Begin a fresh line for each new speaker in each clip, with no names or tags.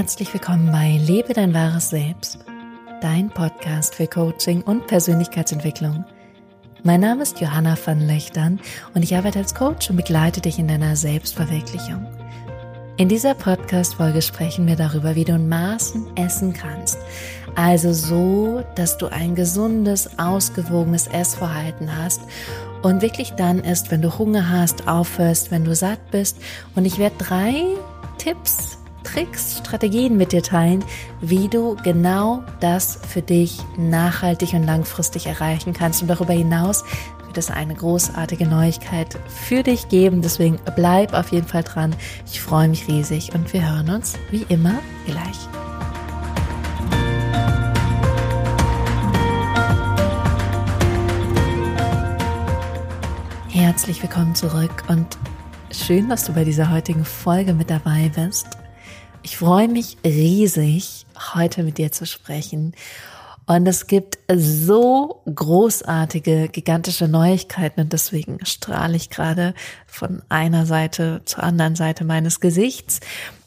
Herzlich willkommen bei Lebe dein wahres Selbst, dein Podcast für Coaching und Persönlichkeitsentwicklung. Mein Name ist Johanna van Löchtern und ich arbeite als Coach und begleite dich in deiner Selbstverwirklichung. In dieser Podcast-Folge sprechen wir darüber, wie du in Maßen essen kannst. Also so, dass du ein gesundes, ausgewogenes Essverhalten hast und wirklich dann isst, wenn du Hunger hast, aufhörst, wenn du satt bist. Und ich werde drei Tipps Tricks, Strategien mit dir teilen, wie du genau das für dich nachhaltig und langfristig erreichen kannst. Und darüber hinaus wird es eine großartige Neuigkeit für dich geben. Deswegen bleib auf jeden Fall dran. Ich freue mich riesig und wir hören uns wie immer gleich. Herzlich willkommen zurück und schön, dass du bei dieser heutigen Folge mit dabei bist. Ich freue mich riesig, heute mit dir zu sprechen. Und es gibt so großartige, gigantische Neuigkeiten und deswegen strahle ich gerade von einer Seite zur anderen Seite meines Gesichts.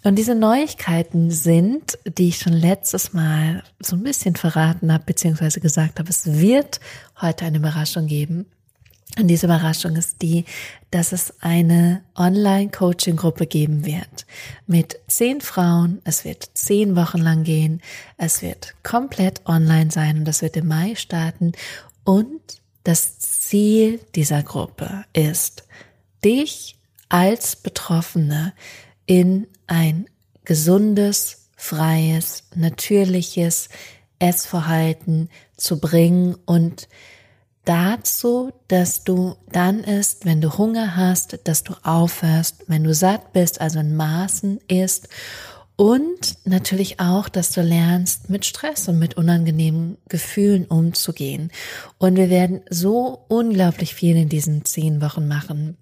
Und diese Neuigkeiten sind, die ich schon letztes Mal so ein bisschen verraten habe, beziehungsweise gesagt habe, es wird heute eine Überraschung geben. Und diese Überraschung ist die, dass es eine Online-Coaching-Gruppe geben wird mit zehn Frauen. Es wird zehn Wochen lang gehen. Es wird komplett online sein und das wird im Mai starten. Und das Ziel dieser Gruppe ist, dich als Betroffene in ein gesundes, freies, natürliches Essverhalten zu bringen und dazu, dass du dann isst, wenn du Hunger hast, dass du aufhörst, wenn du satt bist, also in Maßen isst und natürlich auch, dass du lernst, mit Stress und mit unangenehmen Gefühlen umzugehen. Und wir werden so unglaublich viel in diesen zehn Wochen machen.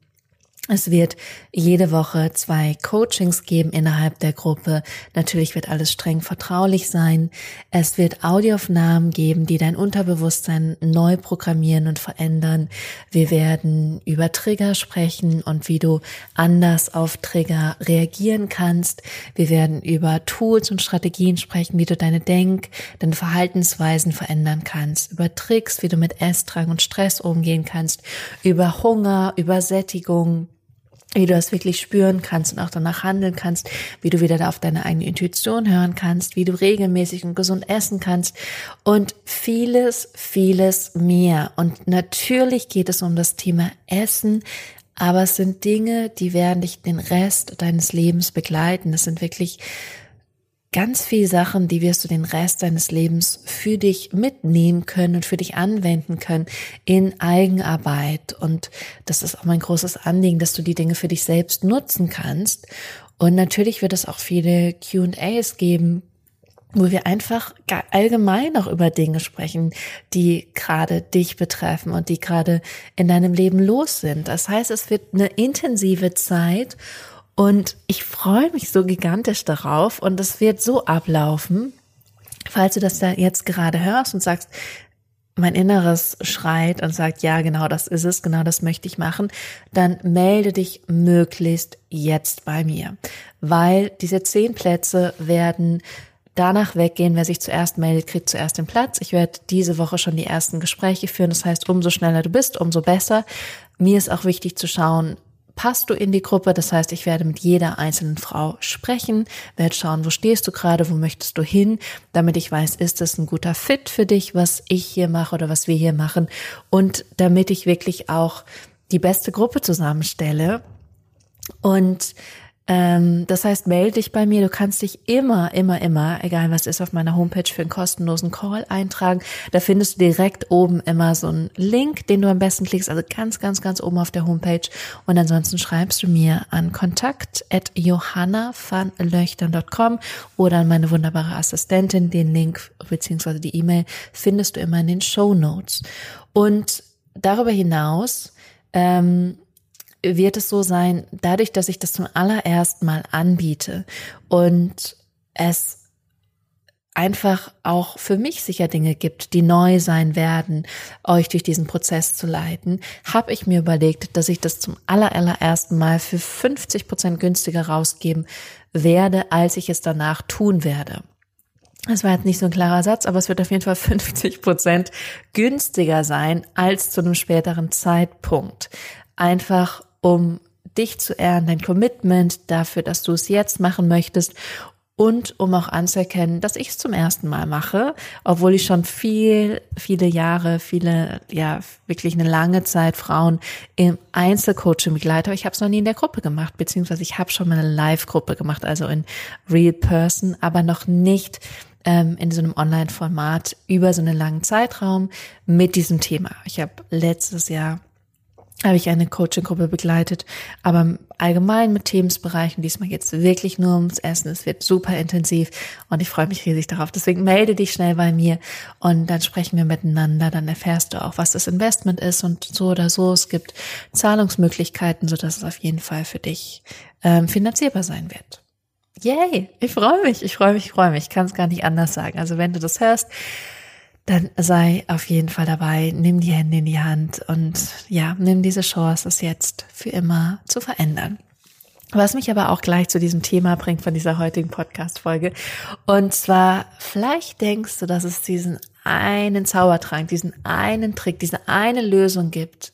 Es wird jede Woche zwei Coachings geben innerhalb der Gruppe. Natürlich wird alles streng vertraulich sein. Es wird Audioaufnahmen geben, die dein Unterbewusstsein neu programmieren und verändern. Wir werden über Trigger sprechen und wie du anders auf Trigger reagieren kannst. Wir werden über Tools und Strategien sprechen, wie du deine Denk-, deine Verhaltensweisen verändern kannst. Über Tricks, wie du mit Essdrang und Stress umgehen kannst. Über Hunger, über Sättigung wie du das wirklich spüren kannst und auch danach handeln kannst, wie du wieder auf deine eigene Intuition hören kannst, wie du regelmäßig und gesund essen kannst und vieles, vieles mehr. Und natürlich geht es um das Thema Essen, aber es sind Dinge, die werden dich den Rest deines Lebens begleiten. Das sind wirklich ganz viele Sachen, die wirst du den Rest deines Lebens für dich mitnehmen können und für dich anwenden können in Eigenarbeit. Und das ist auch mein großes Anliegen, dass du die Dinge für dich selbst nutzen kannst. Und natürlich wird es auch viele Q&As geben, wo wir einfach allgemein auch über Dinge sprechen, die gerade dich betreffen und die gerade in deinem Leben los sind. Das heißt, es wird eine intensive Zeit und ich freue mich so gigantisch darauf und es wird so ablaufen, falls du das da jetzt gerade hörst und sagst, mein Inneres schreit und sagt, ja, genau das ist es, genau das möchte ich machen, dann melde dich möglichst jetzt bei mir, weil diese zehn Plätze werden danach weggehen. Wer sich zuerst meldet, kriegt zuerst den Platz. Ich werde diese Woche schon die ersten Gespräche führen. Das heißt, umso schneller du bist, umso besser. Mir ist auch wichtig zu schauen, passt du in die Gruppe. Das heißt, ich werde mit jeder einzelnen Frau sprechen, werde schauen, wo stehst du gerade, wo möchtest du hin, damit ich weiß, ist das ein guter Fit für dich, was ich hier mache oder was wir hier machen und damit ich wirklich auch die beste Gruppe zusammenstelle. Und ähm, das heißt, melde dich bei mir. Du kannst dich immer, immer, immer, egal was ist, auf meiner Homepage für einen kostenlosen Call eintragen. Da findest du direkt oben immer so einen Link, den du am besten klickst, also ganz, ganz, ganz oben auf der Homepage. Und ansonsten schreibst du mir an kontakt at johannavanlöchtern.com oder an meine wunderbare Assistentin. Den Link beziehungsweise die E-Mail findest du immer in den Show Notes. Und darüber hinaus ähm, wird es so sein, dadurch, dass ich das zum allerersten Mal anbiete und es einfach auch für mich sicher Dinge gibt, die neu sein werden, euch durch diesen Prozess zu leiten, habe ich mir überlegt, dass ich das zum allerersten Mal für 50 Prozent günstiger rausgeben werde, als ich es danach tun werde. Das war jetzt nicht so ein klarer Satz, aber es wird auf jeden Fall 50 Prozent günstiger sein als zu einem späteren Zeitpunkt. Einfach um dich zu ehren, dein Commitment dafür, dass du es jetzt machen möchtest und um auch anzuerkennen, dass ich es zum ersten Mal mache, obwohl ich schon viel, viele Jahre, viele, ja, wirklich eine lange Zeit Frauen im Einzelcoaching begleite, aber ich habe es noch nie in der Gruppe gemacht, beziehungsweise ich habe schon mal eine Live-Gruppe gemacht, also in Real Person, aber noch nicht ähm, in so einem Online-Format über so einen langen Zeitraum mit diesem Thema. Ich habe letztes Jahr habe ich eine Coaching-Gruppe begleitet, aber allgemein mit Themensbereichen. Diesmal geht es wirklich nur ums Essen. Es wird super intensiv und ich freue mich riesig darauf. Deswegen melde dich schnell bei mir und dann sprechen wir miteinander. Dann erfährst du auch, was das Investment ist und so oder so. Es gibt Zahlungsmöglichkeiten, so dass es auf jeden Fall für dich ähm, finanzierbar sein wird. Yay! Ich freue mich, ich freue mich, ich freue mich. Ich kann es gar nicht anders sagen. Also wenn du das hörst, dann sei auf jeden Fall dabei, nimm die Hände in die Hand und ja, nimm diese Chance, es jetzt für immer zu verändern. Was mich aber auch gleich zu diesem Thema bringt von dieser heutigen Podcast-Folge. Und zwar, vielleicht denkst du, dass es diesen einen Zaubertrank, diesen einen Trick, diese eine Lösung gibt,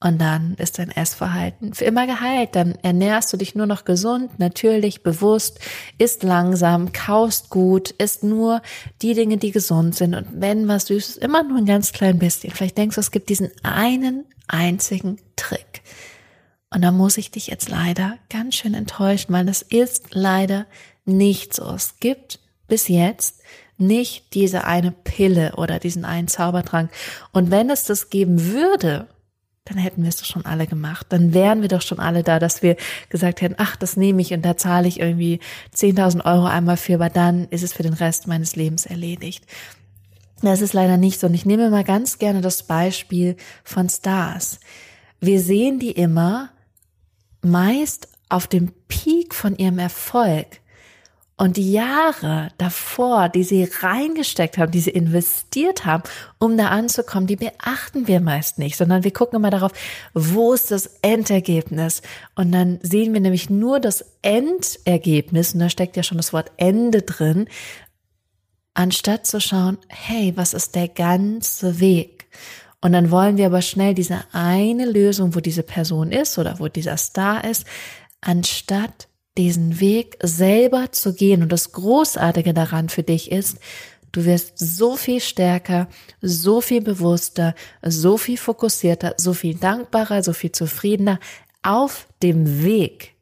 und dann ist dein Essverhalten für immer geheilt. Dann ernährst du dich nur noch gesund, natürlich, bewusst, isst langsam, kaust gut, isst nur die Dinge, die gesund sind. Und wenn was Süßes, immer nur ein ganz klein bisschen. Vielleicht denkst du, es gibt diesen einen einzigen Trick. Und da muss ich dich jetzt leider ganz schön enttäuschen, weil das ist leider nicht so. Es gibt bis jetzt nicht diese eine Pille oder diesen einen Zaubertrank. Und wenn es das geben würde, dann hätten wir es doch schon alle gemacht. Dann wären wir doch schon alle da, dass wir gesagt hätten, ach, das nehme ich und da zahle ich irgendwie 10.000 Euro einmal für, aber dann ist es für den Rest meines Lebens erledigt. Das ist leider nicht so. Und ich nehme mal ganz gerne das Beispiel von Stars. Wir sehen die immer meist auf dem Peak von ihrem Erfolg. Und die Jahre davor, die sie reingesteckt haben, die sie investiert haben, um da anzukommen, die beachten wir meist nicht, sondern wir gucken immer darauf, wo ist das Endergebnis? Und dann sehen wir nämlich nur das Endergebnis, und da steckt ja schon das Wort Ende drin, anstatt zu schauen, hey, was ist der ganze Weg? Und dann wollen wir aber schnell diese eine Lösung, wo diese Person ist oder wo dieser Star ist, anstatt diesen Weg selber zu gehen. Und das Großartige daran für dich ist, du wirst so viel stärker, so viel bewusster, so viel fokussierter, so viel dankbarer, so viel zufriedener auf dem Weg.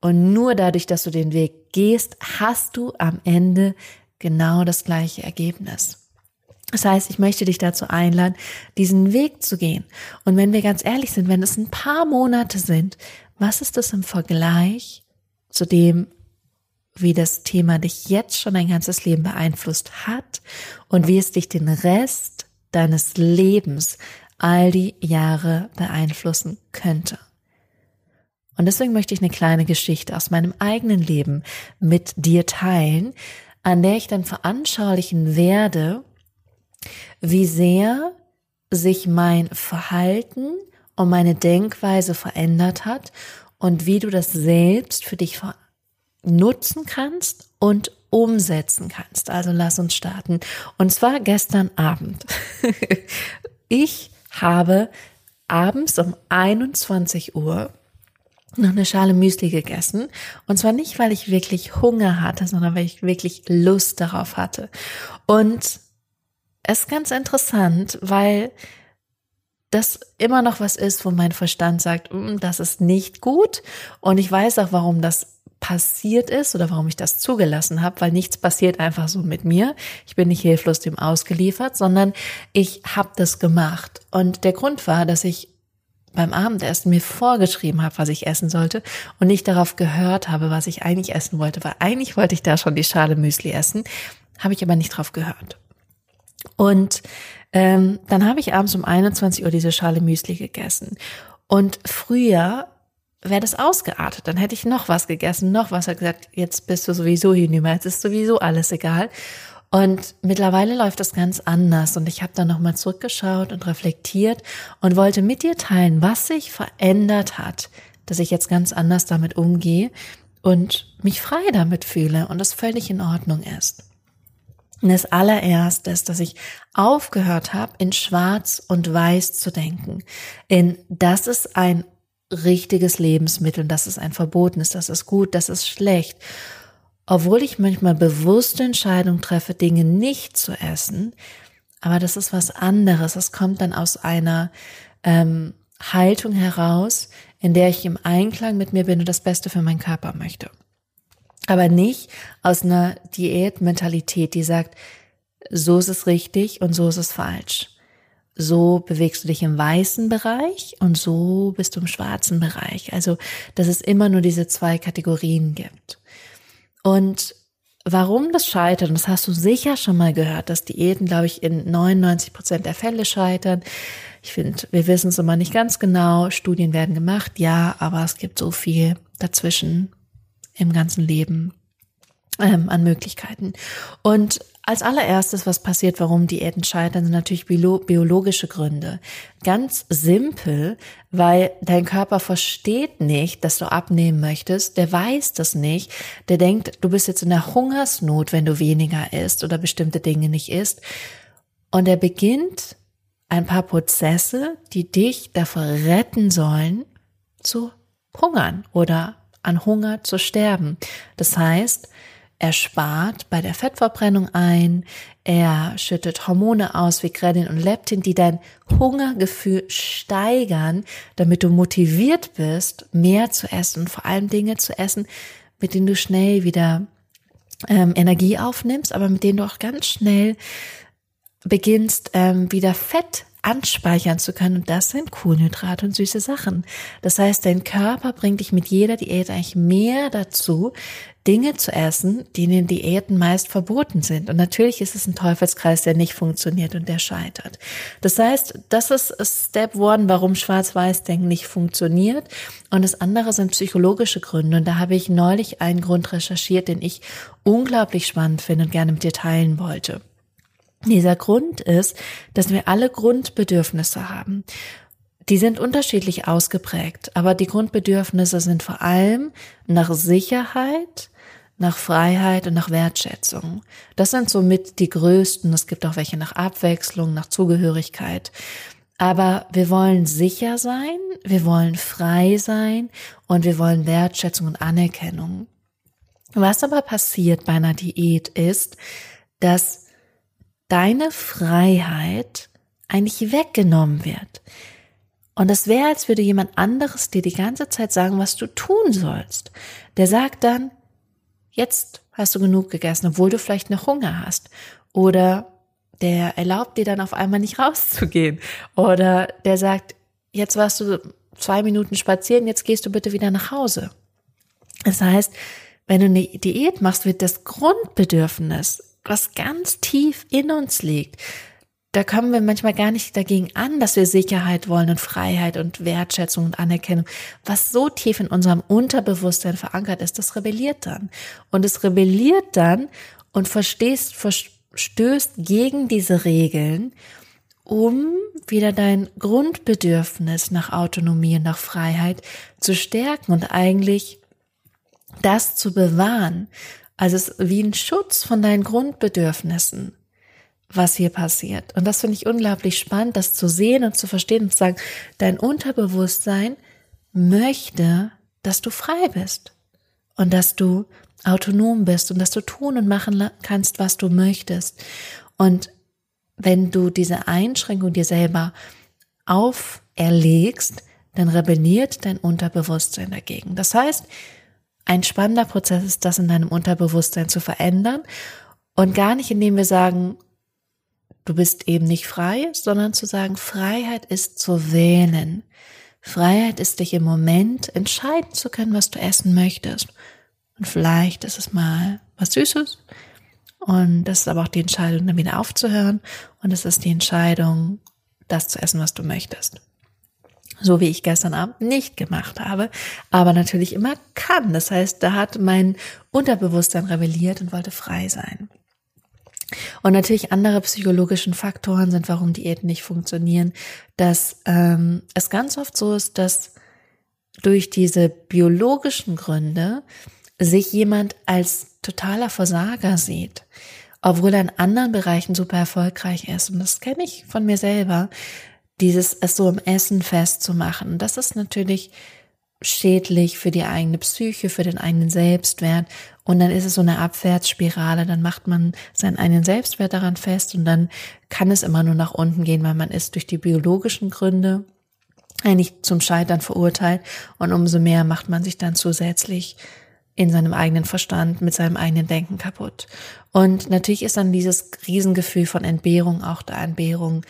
Und nur dadurch, dass du den Weg gehst, hast du am Ende genau das gleiche Ergebnis. Das heißt, ich möchte dich dazu einladen, diesen Weg zu gehen. Und wenn wir ganz ehrlich sind, wenn es ein paar Monate sind, was ist das im Vergleich zu dem, wie das Thema dich jetzt schon dein ganzes Leben beeinflusst hat und wie es dich den Rest deines Lebens all die Jahre beeinflussen könnte. Und deswegen möchte ich eine kleine Geschichte aus meinem eigenen Leben mit dir teilen, an der ich dann veranschaulichen werde, wie sehr sich mein Verhalten und meine Denkweise verändert hat und wie du das selbst für dich nutzen kannst und umsetzen kannst. Also lass uns starten. Und zwar gestern Abend. ich habe abends um 21 Uhr noch eine Schale Müsli gegessen. Und zwar nicht, weil ich wirklich Hunger hatte, sondern weil ich wirklich Lust darauf hatte. Und es ist ganz interessant, weil das immer noch was ist, wo mein Verstand sagt, mm, das ist nicht gut. Und ich weiß auch, warum das passiert ist oder warum ich das zugelassen habe, weil nichts passiert einfach so mit mir. Ich bin nicht hilflos dem ausgeliefert, sondern ich habe das gemacht. Und der Grund war, dass ich beim Abendessen mir vorgeschrieben habe, was ich essen sollte und nicht darauf gehört habe, was ich eigentlich essen wollte, weil eigentlich wollte ich da schon die Schale Müsli essen, habe ich aber nicht drauf gehört. Und ähm, dann habe ich abends um 21 Uhr diese Schale Müsli gegessen. Und früher wäre das ausgeartet. Dann hätte ich noch was gegessen, noch was. Er gesagt, jetzt bist du sowieso hinüber, jetzt ist sowieso alles egal. Und mittlerweile läuft das ganz anders. Und ich habe dann nochmal zurückgeschaut und reflektiert und wollte mit dir teilen, was sich verändert hat, dass ich jetzt ganz anders damit umgehe und mich frei damit fühle und das völlig in Ordnung ist. Und das allererste ist, dass ich aufgehört habe, in Schwarz und Weiß zu denken. In das ist ein richtiges Lebensmittel, das ist ein verbotenes, das ist gut, das ist schlecht. Obwohl ich manchmal bewusste Entscheidungen treffe, Dinge nicht zu essen, aber das ist was anderes. Es kommt dann aus einer ähm, Haltung heraus, in der ich im Einklang mit mir bin und das Beste für meinen Körper möchte aber nicht aus einer Diätmentalität, die sagt, so ist es richtig und so ist es falsch. So bewegst du dich im weißen Bereich und so bist du im schwarzen Bereich. Also, dass es immer nur diese zwei Kategorien gibt. Und warum das scheitert, und das hast du sicher schon mal gehört, dass Diäten, glaube ich, in 99 Prozent der Fälle scheitern. Ich finde, wir wissen es immer nicht ganz genau. Studien werden gemacht, ja, aber es gibt so viel dazwischen, im ganzen Leben ähm, an Möglichkeiten. Und als allererstes, was passiert, warum Diäten scheitern, sind natürlich biologische Gründe. Ganz simpel, weil dein Körper versteht nicht, dass du abnehmen möchtest. Der weiß das nicht. Der denkt, du bist jetzt in der Hungersnot, wenn du weniger isst oder bestimmte Dinge nicht isst. Und er beginnt ein paar Prozesse, die dich davor retten sollen, zu hungern oder an Hunger zu sterben. Das heißt, er spart bei der Fettverbrennung ein, er schüttet Hormone aus wie Ghrelin und Leptin, die dein Hungergefühl steigern, damit du motiviert bist, mehr zu essen und vor allem Dinge zu essen, mit denen du schnell wieder ähm, Energie aufnimmst, aber mit denen du auch ganz schnell beginnst, ähm, wieder Fett anspeichern zu können. Und das sind Kohlenhydrate und süße Sachen. Das heißt, dein Körper bringt dich mit jeder Diät eigentlich mehr dazu, Dinge zu essen, die in den Diäten meist verboten sind. Und natürlich ist es ein Teufelskreis, der nicht funktioniert und der scheitert. Das heißt, das ist Step One, warum Schwarz-Weiß-Denken nicht funktioniert. Und das andere sind psychologische Gründe. Und da habe ich neulich einen Grund recherchiert, den ich unglaublich spannend finde und gerne mit dir teilen wollte. Dieser Grund ist, dass wir alle Grundbedürfnisse haben. Die sind unterschiedlich ausgeprägt, aber die Grundbedürfnisse sind vor allem nach Sicherheit, nach Freiheit und nach Wertschätzung. Das sind somit die größten. Es gibt auch welche nach Abwechslung, nach Zugehörigkeit. Aber wir wollen sicher sein, wir wollen frei sein und wir wollen Wertschätzung und Anerkennung. Was aber passiert bei einer Diät ist, dass deine Freiheit eigentlich weggenommen wird. Und es wäre, als würde jemand anderes dir die ganze Zeit sagen, was du tun sollst. Der sagt dann, jetzt hast du genug gegessen, obwohl du vielleicht noch Hunger hast. Oder der erlaubt dir dann auf einmal nicht rauszugehen. Oder der sagt, jetzt warst du zwei Minuten spazieren, jetzt gehst du bitte wieder nach Hause. Das heißt, wenn du eine Diät machst, wird das Grundbedürfnis was ganz tief in uns liegt. Da kommen wir manchmal gar nicht dagegen an, dass wir Sicherheit wollen und Freiheit und Wertschätzung und Anerkennung. Was so tief in unserem Unterbewusstsein verankert ist, das rebelliert dann. Und es rebelliert dann und verstehst, verstößt gegen diese Regeln, um wieder dein Grundbedürfnis nach Autonomie und nach Freiheit zu stärken und eigentlich das zu bewahren, also es ist wie ein Schutz von deinen Grundbedürfnissen, was hier passiert. Und das finde ich unglaublich spannend, das zu sehen und zu verstehen und zu sagen, dein Unterbewusstsein möchte, dass du frei bist und dass du autonom bist und dass du tun und machen kannst, was du möchtest. Und wenn du diese Einschränkung dir selber auferlegst, dann rebelliert dein Unterbewusstsein dagegen. Das heißt, ein spannender Prozess ist, das in deinem Unterbewusstsein zu verändern und gar nicht, indem wir sagen, du bist eben nicht frei, sondern zu sagen, Freiheit ist zu wählen. Freiheit ist dich im Moment entscheiden zu können, was du essen möchtest. Und vielleicht ist es mal was Süßes. Und das ist aber auch die Entscheidung, dann wieder aufzuhören. Und es ist die Entscheidung, das zu essen, was du möchtest so wie ich gestern Abend nicht gemacht habe, aber natürlich immer kann. Das heißt, da hat mein Unterbewusstsein rebelliert und wollte frei sein. Und natürlich andere psychologischen Faktoren sind, warum Diäten nicht funktionieren, dass ähm, es ganz oft so ist, dass durch diese biologischen Gründe sich jemand als totaler Versager sieht, obwohl er in anderen Bereichen super erfolgreich ist. Und das kenne ich von mir selber, dieses es so im Essen festzumachen. Das ist natürlich schädlich für die eigene Psyche, für den eigenen Selbstwert. Und dann ist es so eine Abwärtsspirale. Dann macht man seinen eigenen Selbstwert daran fest und dann kann es immer nur nach unten gehen, weil man ist durch die biologischen Gründe eigentlich zum Scheitern verurteilt. Und umso mehr macht man sich dann zusätzlich in seinem eigenen Verstand, mit seinem eigenen Denken kaputt. Und natürlich ist dann dieses Riesengefühl von Entbehrung auch da, Entbehrung,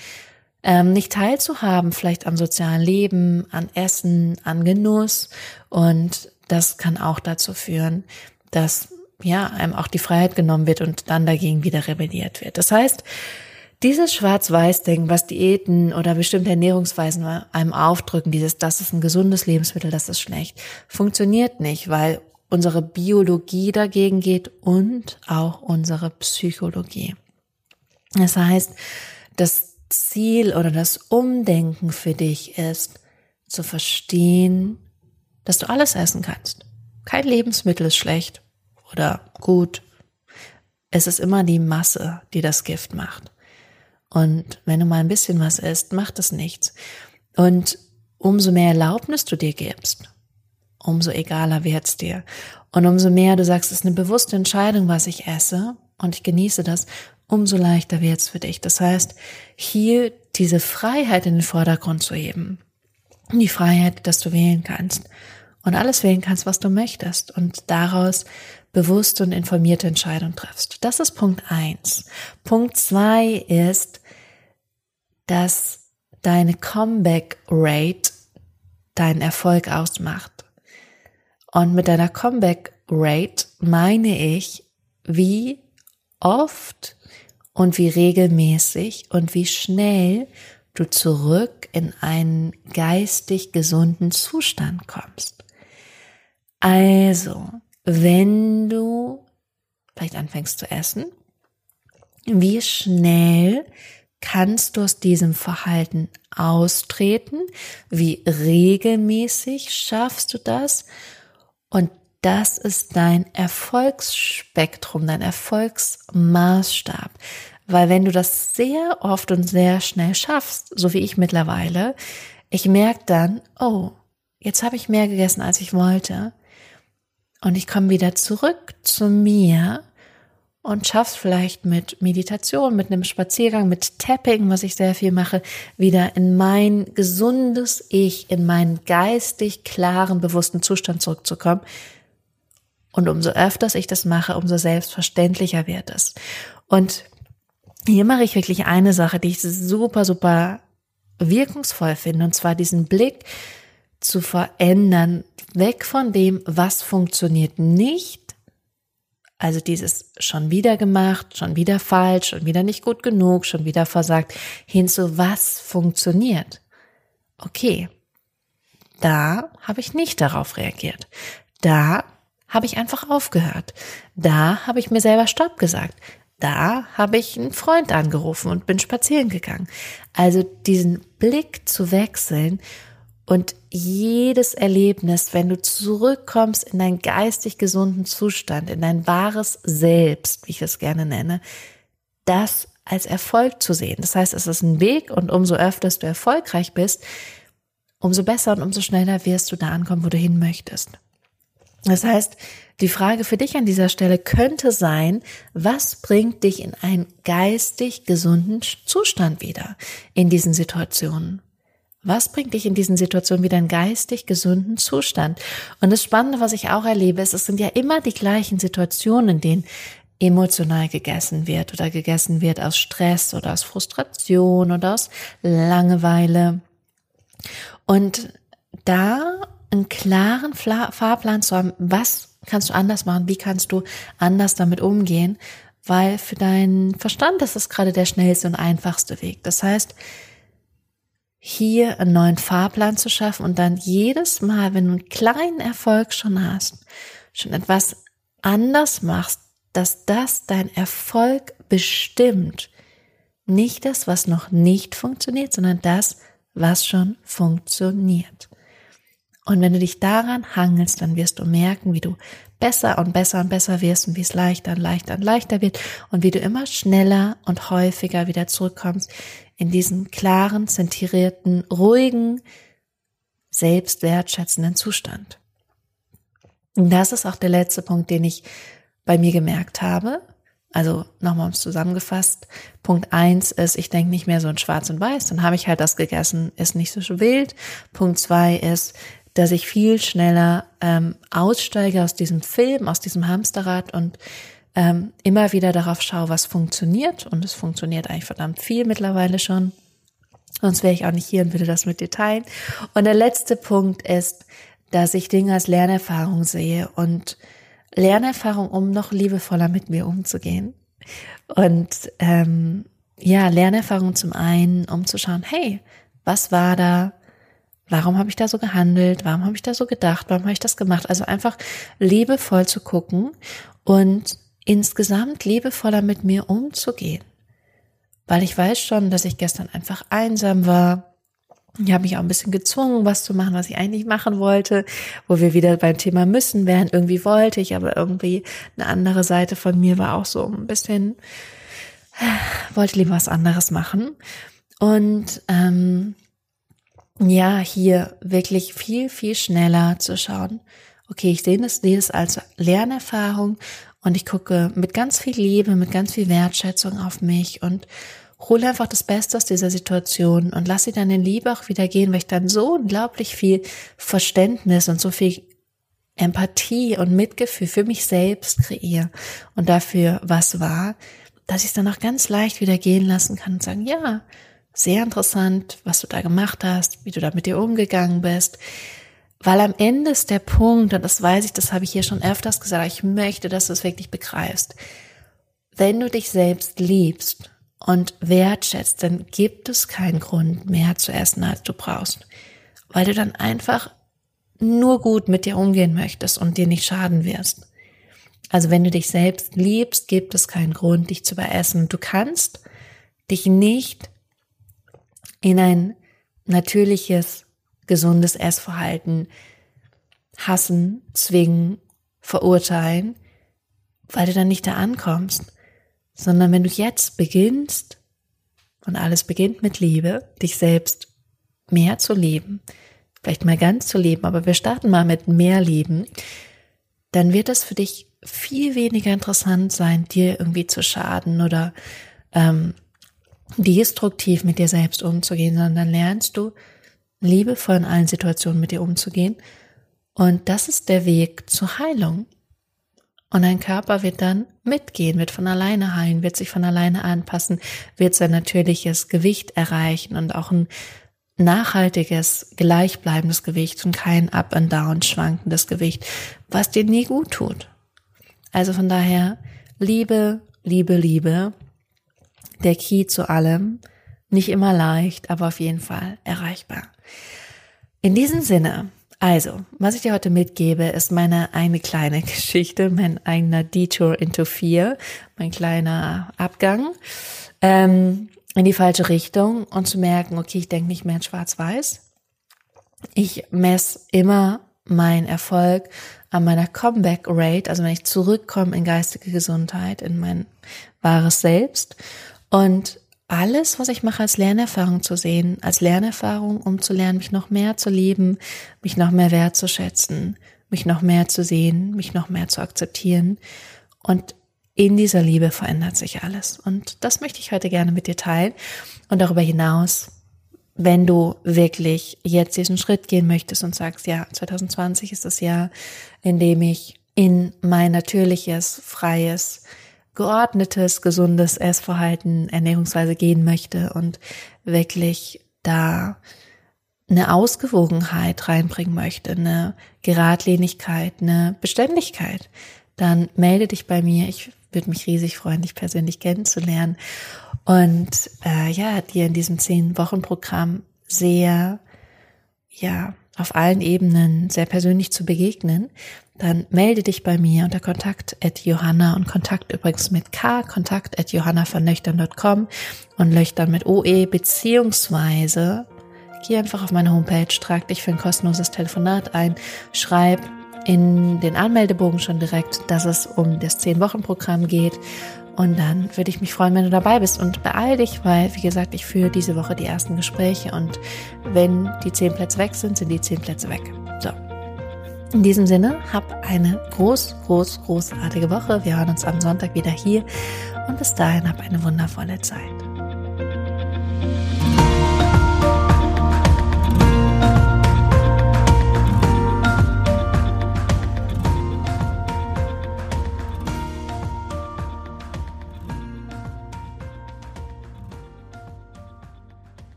ähm, nicht teilzuhaben, vielleicht am sozialen Leben, an Essen, an Genuss. Und das kann auch dazu führen, dass ja einem auch die Freiheit genommen wird und dann dagegen wieder rebelliert wird. Das heißt, dieses Schwarz-Weiß-Denken, was Diäten oder bestimmte Ernährungsweisen einem aufdrücken, dieses, das ist ein gesundes Lebensmittel, das ist schlecht, funktioniert nicht, weil unsere Biologie dagegen geht und auch unsere Psychologie. Das heißt, das Ziel oder das Umdenken für dich ist, zu verstehen, dass du alles essen kannst. Kein Lebensmittel ist schlecht oder gut. Es ist immer die Masse, die das Gift macht. Und wenn du mal ein bisschen was isst, macht es nichts. Und umso mehr Erlaubnis du dir gibst, umso egaler wird's dir. Und umso mehr du sagst, es ist eine bewusste Entscheidung, was ich esse und ich genieße das, umso leichter wird es für dich. Das heißt, hier diese Freiheit in den Vordergrund zu heben. Die Freiheit, dass du wählen kannst und alles wählen kannst, was du möchtest und daraus bewusste und informierte Entscheidungen triffst. Das ist Punkt eins. Punkt zwei ist, dass deine Comeback Rate deinen Erfolg ausmacht. Und mit deiner Comeback Rate meine ich, wie oft und wie regelmäßig und wie schnell du zurück in einen geistig gesunden Zustand kommst. Also, wenn du vielleicht anfängst zu essen, wie schnell kannst du aus diesem Verhalten austreten? Wie regelmäßig schaffst du das? Und das ist dein Erfolgsspektrum, dein Erfolgsmaßstab. Weil wenn du das sehr oft und sehr schnell schaffst, so wie ich mittlerweile, ich merke dann, oh, jetzt habe ich mehr gegessen, als ich wollte. Und ich komme wieder zurück zu mir und schaff's vielleicht mit Meditation, mit einem Spaziergang, mit Tapping, was ich sehr viel mache, wieder in mein gesundes Ich, in meinen geistig klaren, bewussten Zustand zurückzukommen, und umso öfters ich das mache, umso selbstverständlicher wird es. Und hier mache ich wirklich eine Sache, die ich super, super wirkungsvoll finde, und zwar diesen Blick zu verändern, weg von dem, was funktioniert nicht, also dieses schon wieder gemacht, schon wieder falsch, schon wieder nicht gut genug, schon wieder versagt, hin zu was funktioniert. Okay, da habe ich nicht darauf reagiert. Da habe ich einfach aufgehört. Da habe ich mir selber Stopp gesagt. Da habe ich einen Freund angerufen und bin spazieren gegangen. Also diesen Blick zu wechseln und jedes Erlebnis, wenn du zurückkommst in deinen geistig gesunden Zustand, in dein wahres Selbst, wie ich es gerne nenne, das als Erfolg zu sehen. Das heißt, es ist ein Weg und umso öfter du erfolgreich bist, umso besser und umso schneller wirst du da ankommen, wo du hin möchtest. Das heißt, die Frage für dich an dieser Stelle könnte sein, was bringt dich in einen geistig gesunden Zustand wieder in diesen Situationen? Was bringt dich in diesen Situationen wieder in geistig gesunden Zustand? Und das Spannende, was ich auch erlebe, ist, es sind ja immer die gleichen Situationen, in denen emotional gegessen wird oder gegessen wird aus Stress oder aus Frustration oder aus Langeweile. Und da einen klaren Fahrplan zu haben, was kannst du anders machen, wie kannst du anders damit umgehen, weil für deinen Verstand ist das gerade der schnellste und einfachste Weg. Das heißt, hier einen neuen Fahrplan zu schaffen und dann jedes Mal, wenn du einen kleinen Erfolg schon hast, schon etwas anders machst, dass das dein Erfolg bestimmt. Nicht das, was noch nicht funktioniert, sondern das, was schon funktioniert. Und wenn du dich daran hangelst, dann wirst du merken, wie du besser und besser und besser wirst und wie es leichter und leichter und leichter wird und wie du immer schneller und häufiger wieder zurückkommst in diesen klaren, zentrierten, ruhigen, selbstwertschätzenden Zustand. Und das ist auch der letzte Punkt, den ich bei mir gemerkt habe. Also nochmal ums zusammengefasst. Punkt eins ist, ich denke nicht mehr so in Schwarz und Weiß, dann habe ich halt das gegessen, ist nicht so wild. Punkt zwei ist, dass ich viel schneller ähm, aussteige aus diesem Film, aus diesem Hamsterrad und ähm, immer wieder darauf schaue, was funktioniert. Und es funktioniert eigentlich verdammt viel mittlerweile schon. Sonst wäre ich auch nicht hier und würde das mit dir teilen. Und der letzte Punkt ist, dass ich Dinge als Lernerfahrung sehe und Lernerfahrung, um noch liebevoller mit mir umzugehen. Und ähm, ja, Lernerfahrung zum einen, um zu schauen, hey, was war da? Warum habe ich da so gehandelt? Warum habe ich da so gedacht? Warum habe ich das gemacht? Also einfach liebevoll zu gucken und insgesamt liebevoller mit mir umzugehen. Weil ich weiß schon, dass ich gestern einfach einsam war. Ich habe mich auch ein bisschen gezwungen, was zu machen, was ich eigentlich machen wollte, wo wir wieder beim Thema müssen wären. Irgendwie wollte ich, aber irgendwie eine andere Seite von mir war auch so ein bisschen, wollte lieber was anderes machen. Und ähm, ja, hier wirklich viel, viel schneller zu schauen. Okay, ich sehe das, sehe das als Lernerfahrung und ich gucke mit ganz viel Liebe, mit ganz viel Wertschätzung auf mich und hole einfach das Beste aus dieser Situation und lasse sie dann in Liebe auch wieder gehen, weil ich dann so unglaublich viel Verständnis und so viel Empathie und Mitgefühl für mich selbst kreiere und dafür, was war, dass ich es dann auch ganz leicht wieder gehen lassen kann und sagen, ja, sehr interessant, was du da gemacht hast, wie du da mit dir umgegangen bist. Weil am Ende ist der Punkt, und das weiß ich, das habe ich hier schon öfters gesagt, ich möchte, dass du es wirklich begreifst. Wenn du dich selbst liebst und wertschätzt, dann gibt es keinen Grund mehr zu essen, als du brauchst. Weil du dann einfach nur gut mit dir umgehen möchtest und dir nicht schaden wirst. Also wenn du dich selbst liebst, gibt es keinen Grund, dich zu beessen. Du kannst dich nicht in ein natürliches, gesundes Essverhalten hassen, zwingen, verurteilen, weil du dann nicht da ankommst, sondern wenn du jetzt beginnst, und alles beginnt mit Liebe, dich selbst mehr zu lieben, vielleicht mal ganz zu leben, aber wir starten mal mit mehr Lieben, dann wird es für dich viel weniger interessant sein, dir irgendwie zu schaden oder ähm, destruktiv mit dir selbst umzugehen, sondern lernst du liebevoll in allen Situationen mit dir umzugehen. Und das ist der Weg zur Heilung. Und dein Körper wird dann mitgehen, wird von alleine heilen, wird sich von alleine anpassen, wird sein natürliches Gewicht erreichen und auch ein nachhaltiges, gleichbleibendes Gewicht und kein up and down schwankendes Gewicht, was dir nie gut tut. Also von daher, Liebe, Liebe, Liebe der Key zu allem. Nicht immer leicht, aber auf jeden Fall erreichbar. In diesem Sinne, also, was ich dir heute mitgebe, ist meine eine kleine Geschichte, mein eigener Detour into Fear, mein kleiner Abgang ähm, in die falsche Richtung und zu merken, okay, ich denke nicht mehr in Schwarz-Weiß. Ich messe immer meinen Erfolg an meiner Comeback Rate, also wenn ich zurückkomme in geistige Gesundheit, in mein wahres Selbst und alles, was ich mache, als Lernerfahrung zu sehen, als Lernerfahrung, um zu lernen, mich noch mehr zu lieben, mich noch mehr wertzuschätzen, mich noch mehr zu sehen, mich noch mehr zu akzeptieren. Und in dieser Liebe verändert sich alles. Und das möchte ich heute gerne mit dir teilen. Und darüber hinaus, wenn du wirklich jetzt diesen Schritt gehen möchtest und sagst, ja, 2020 ist das Jahr, in dem ich in mein natürliches, freies, geordnetes, gesundes Essverhalten, Ernährungsweise gehen möchte und wirklich da eine Ausgewogenheit reinbringen möchte, eine Geradlinigkeit, eine Beständigkeit, dann melde dich bei mir. Ich würde mich riesig freuen, dich persönlich kennenzulernen und äh, ja, dir in diesem zehn Wochen Programm sehr ja auf allen Ebenen sehr persönlich zu begegnen, dann melde dich bei mir unter Kontakt at Johanna und Kontakt übrigens mit K, Kontakt at johannavernöchtern.com und Löchtern mit OE, beziehungsweise geh einfach auf meine Homepage, trag dich für ein kostenloses Telefonat ein, schreib in den Anmeldebogen schon direkt, dass es um das 10-Wochen-Programm geht. Und dann würde ich mich freuen, wenn du dabei bist. Und beeil dich, weil, wie gesagt, ich führe diese Woche die ersten Gespräche. Und wenn die 10 Plätze weg sind, sind die 10 Plätze weg. In diesem Sinne, hab eine groß, groß, großartige Woche. Wir hören uns am Sonntag wieder hier. Und bis dahin, hab eine wundervolle Zeit.